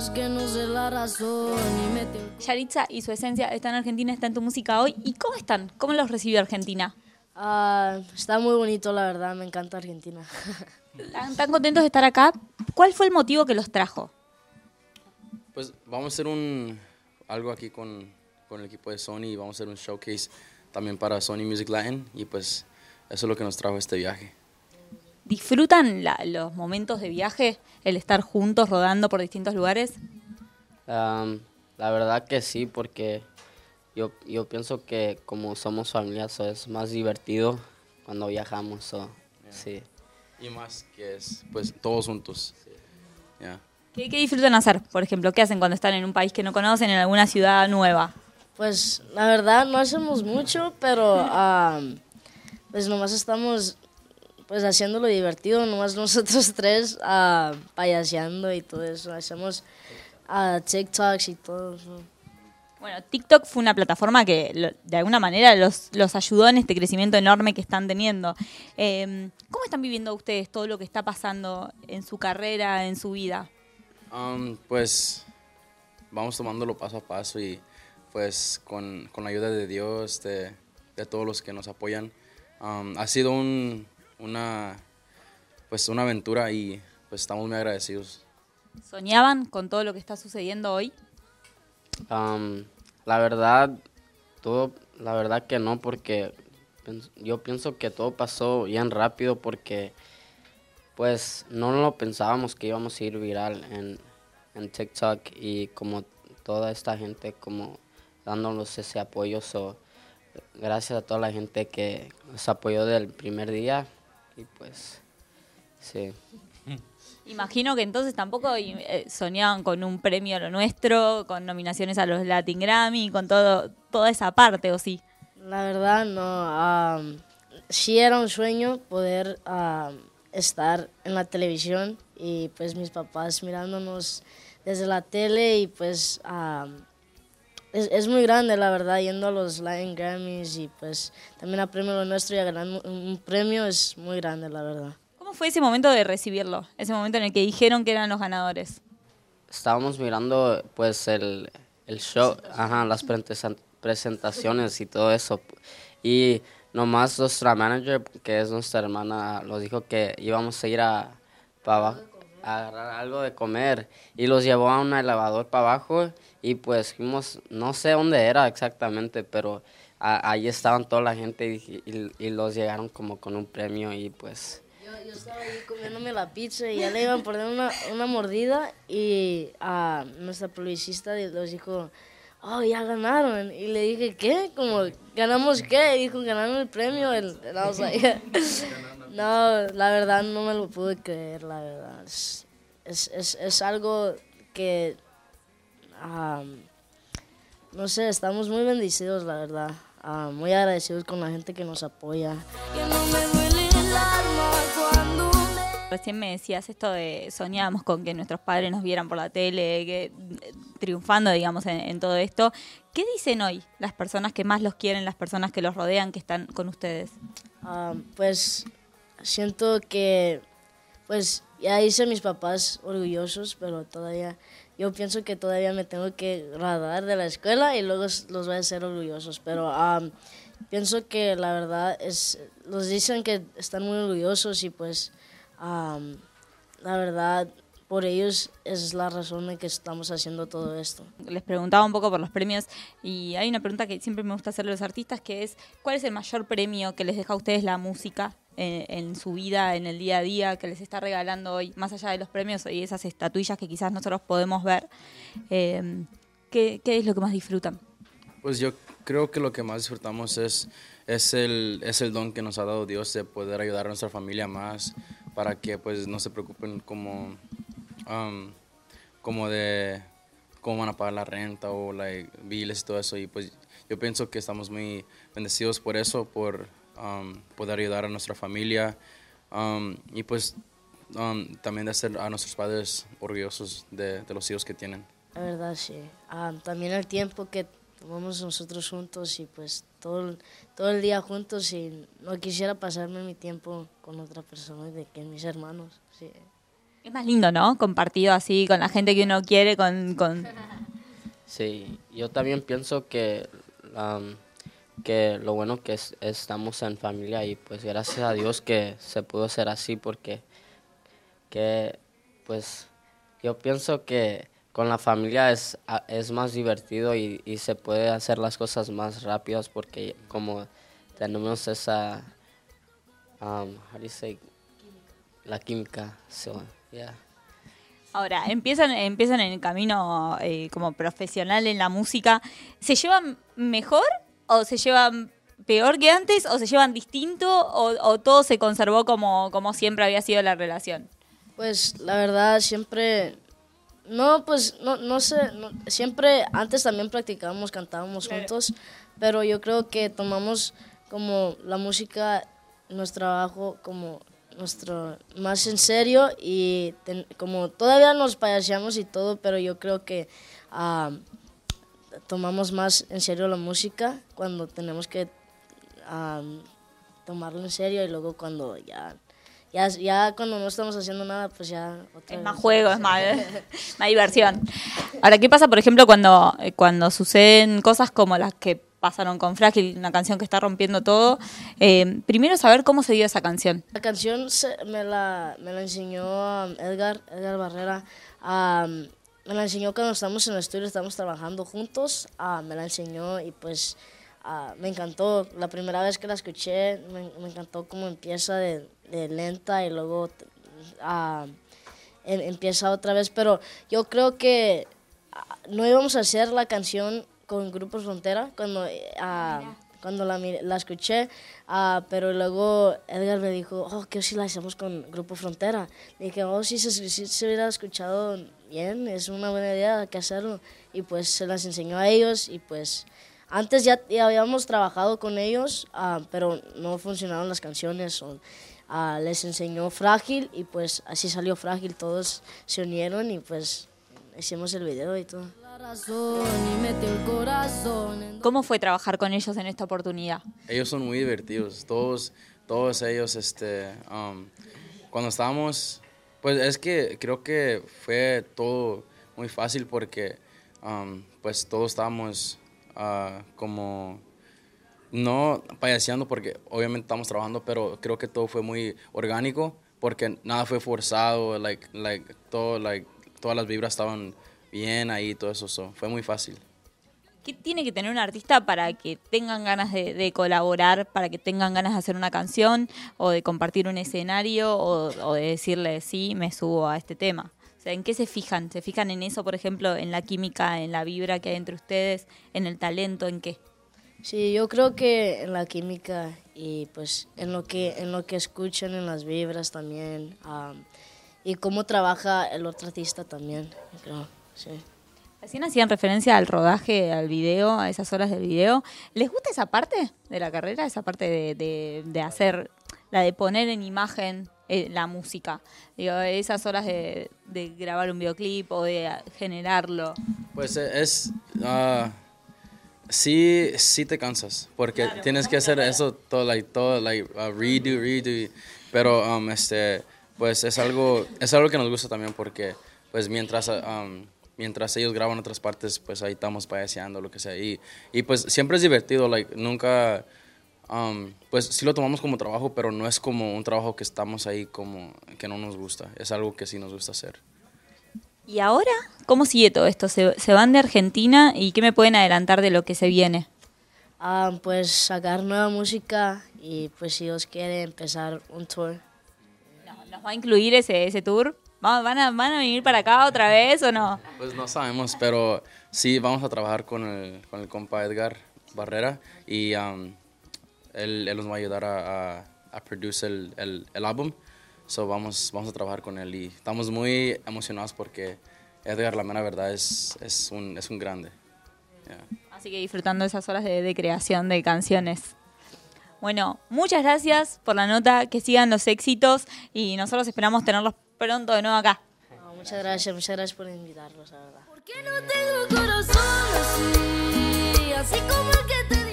Es que no sé la razón y me tengo... Yaritza y su esencia está en Argentina, está en tu música hoy. ¿Y cómo están? ¿Cómo los recibió Argentina? Ah, está muy bonito, la verdad, me encanta Argentina. ¿Están tan contentos de estar acá? ¿Cuál fue el motivo que los trajo? Pues vamos a hacer un algo aquí con, con el equipo de Sony y vamos a hacer un showcase también para Sony Music Latin y pues eso es lo que nos trajo este viaje. ¿Disfrutan la- los momentos de viaje, el estar juntos rodando por distintos lugares? Am, la verdad que sí, porque yo, yo pienso que como somos familia, so es más divertido cuando viajamos. so, sí. Y más que es pues todos juntos. Ya. ¿Qué, qué disfrutan hacer? Por ejemplo, ¿qué hacen cuando están en un país que no conocen, en alguna ciudad nueva? Pues la verdad no hacemos mucho, pero ah, pues nomás estamos pues haciéndolo divertido, nomás nosotros tres ah, payaseando y todo eso. Hacemos ah, TikToks y todo eso. Bueno, TikTok fue una plataforma que lo- de alguna manera los, los ayudó en este crecimiento enorme que están teniendo. Eh, ¿Cómo están viviendo ustedes todo lo que está pasando en su carrera, en su vida? Um, pues vamos tomándolo paso a paso y pues con, con la ayuda de Dios, de, de todos los que nos apoyan. um, ha sido un, una, pues una aventura y pues estamos muy agradecidos. ¿Soñaban con todo lo que está sucediendo hoy? Am, la verdad, todo, la verdad que no, porque yo pienso que todo pasó bien rápido porque pues no lo pensábamos que íbamos a ir viral en, en TikTok y como toda esta gente como dándonos ese apoyo. So, gracias a toda la gente que nos apoyó del primer día y pues sí. Imagino que entonces tampoco eh, soñaban con un premio a lo nuestro, con nominaciones a los Latin Grammy, con todo, toda esa parte, ¿o sí? La verdad no. sí era un sueño poder estar en la televisión y pues mis papás mirándonos desde la tele y pues es, es muy grande la verdad yendo a los Latin Grammys y pues también a Premio Lo Nuestro y a ganar un, premio es muy grande la verdad. ¿Cómo fue ese momento de recibirlo? Ese momento en el que dijeron que eran los ganadores. estábamos mirando pues el, el show, ajá, las presenta- presentaciones y todo eso. Y nomás nuestra manager, que es nuestra hermana, nos dijo que íbamos a ir a, para abajo, a agarrar algo de comer. Y los llevó a un elevador para abajo y pues fuimos, no sé dónde era exactamente, pero a- ahí estaban toda la gente y, y- y los llegaron como con un premio y pues... Yo, yo estaba ahí comiéndome la pizza y ya le iban a poner una, una mordida y a nuestra publicista nos dijo, oh, ya ganaron. Y le dije, ¿qué? Como, ¿ganamos qué? Y dijo, ganaron el premio. El, el- no, la verdad no me lo pude creer, la verdad. Es, es, es, es algo que, um, no sé, estamos muy bendecidos, la verdad. Muy agradecidos con la gente que nos apoya. Recién me decías esto de soñábamos con que nuestros padres nos vieran por la tele, que triunfando, digamos, en, en todo esto. ¿Qué dicen hoy las personas que más los quieren, las personas que los rodean, que están con ustedes? Pues siento que pues ya hice a mis papás orgullosos, pero todavía yo pienso que todavía me tengo que graduar de la escuela y luego los voy a hacer orgullosos, pero ah, pienso que la verdad es los dicen que están muy orgullosos y pues ah, la verdad por ellos es la razón de que estamos haciendo todo esto. Les preguntaba un poco por los premios y hay una pregunta que siempre me gusta hacerle a los artistas que es ¿cuál es el mayor premio que les deja a ustedes la música en, en su vida, en el día a día, que les está regalando hoy, más allá de los premios y esas estatuillas que quizás nosotros podemos ver? Eh, ¿qué, qué es lo que más disfrutan? Pues yo creo que lo que más disfrutamos es, es, el, es el don que nos ha dado Dios de poder ayudar a nuestra familia más para que pues no se preocupen como, um, como de cómo van a pagar la renta o like, biles y todo eso. Y pues yo pienso que estamos muy bendecidos por eso, por um, poder ayudar a nuestra familia um, y pues um, también de hacer a nuestros padres orgullosos de, de los hijos que tienen. La verdad, sí. Ah, también el tiempo que tomamos nosotros juntos y pues todo el, todo el día juntos y no quisiera pasarme mi tiempo con otra persona de que mis hermanos. Sí. Es más lindo, ¿no? Compartido así con la gente que uno quiere, con... con... Sí, yo también pienso que, am, que lo bueno que es- estamos en familia y pues gracias a Dios que se pudo hacer así porque que pues yo pienso que con la familia es, es más divertido y, y se puede hacer las cosas más rápidas porque como tenemos esa, um, how do you say, la química, so, yeah. Ahora, empiezan, empiezan en el camino eh, como profesional en la música. ¿Se llevan mejor o se llevan peor que antes o se llevan distinto o, o todo se conservó como, como siempre había sido la relación? Pues la verdad siempre, no, pues no, no sé, no- siempre antes también practicábamos, cantábamos juntos, pero yo creo que tomamos como la música, nuestro trabajo como nuestro más en serio y ten- como todavía nos payaseamos y todo, pero yo creo que ah, tomamos más en serio la música cuando tenemos que ah, tomarlo en serio y luego cuando ya ya, ya cuando no estamos haciendo nada, pues ya otra Es vez. más juego, es más, más diversión. Ahora, ¿qué pasa, por ejemplo, cuando, cuando suceden cosas como las que pasaron con Frágil, una canción que está rompiendo todo? Eh, primero saber cómo se dio esa canción. La canción se- me, la, me la enseñó um, Edgar, Edgar Barrera. um, me la enseñó cuando estamos en el estudio, estamos trabajando juntos. ah, me la enseñó y pues ah, me encantó. La primera vez que la escuché, me, encantó cómo empieza de, lenta y luego ah, em- empieza otra vez. Pero yo creo que ah, no íbamos a hacer la canción con Grupo Frontera cuando, ah, cuando la, la escuché, ah, pero luego Edgar me dijo, oh, ¿qué si la hacemos con Grupo Frontera? Le dije, oh, si se, se hubiera escuchado bien, es una buena idea que hacerlo. Y pues se las enseñó a ellos y pues antes ya, ya habíamos trabajado con ellos, ah, pero no funcionaron las canciones. o, ah, les enseñó Frágil y pues así salió Frágil, todos se unieron y pues hicimos el video y todo. ¿Cómo fue trabajar con ellos en esta oportunidad? Ellos son muy divertidos, todos, todos ellos, este, um, cuando estábamos, pues es que creo que fue todo muy fácil porque, um, pues todos estábamos ah, como, no payaseando porque obviamente estamos trabajando, pero creo que todo fue muy orgánico porque nada fue forzado, like, like, todo, like, todas las vibras estaban bien ahí, todo eso, so, fue muy fácil. ¿Qué tiene que tener un artista para que tengan ganas de, de colaborar, para que tengan ganas de hacer una canción o de compartir un escenario o, o de decirle, sí, me subo a este tema? O sea, ¿en qué se fijan? ¿Se fijan en eso, por ejemplo, en la química, en la vibra que hay entre ustedes, en el talento, en qué? Sí, yo creo que en la química y pues en lo que, en lo que escuchan, en las vibras también, am, y cómo trabaja el otro artista también, creo, sí. Recién hacían referencia al rodaje, al video, a esas horas del video. ¿Les gusta esa parte de la carrera? Esa parte de, de- de hacer, la de poner en imagen eh, la música. Digo, esas horas de, de grabar un videoclip o de generarlo. Pues eh, es, ah, sí, sí te cansas, porque tienes que hacer eso todo, like, todo, like, uh, redo, redo, y- pero, um, este, pues es algo, es algo que nos gusta también, porque, pues mientras, ah, um, mientras ellos graban otras partes, pues ahí estamos payaseando, lo que sea, y, y pues siempre es divertido, like, nunca, um, pues sí lo tomamos como trabajo, pero no es como un trabajo que estamos ahí como, que no nos gusta, es algo que sí nos gusta hacer. ¿Y ahora cómo sigue todo esto? ¿Se, se van de Argentina y qué me pueden adelantar de lo que se viene? Am, pues sacar nueva música y pues si Dios quiere empezar un tour. No, ¿Nos va a incluir ese, ese tour? ¿Va- ¿Van a, ¿Van a venir para acá otra vez o no? Pues no sabemos, pero sí vamos a trabajar con el, con el compa Edgar Barrera y um, él, él nos va a ayudar a, a, a produce el, el, el álbum. So vamos, vamos a trabajar con él y estamos muy emocionados porque Edgar, la mera verdad, es, es, un, es un grande. Yeah. Así que disfrutando esas horas de, de creación de canciones. Bueno, muchas gracias por la nota, que sigan los éxitos y nosotros esperamos tenerlos pronto de nuevo acá. No, muchas gracias, muchas gracias por invitarnos, la verdad. ¿Por qué no tengo corazón así? Así como el que te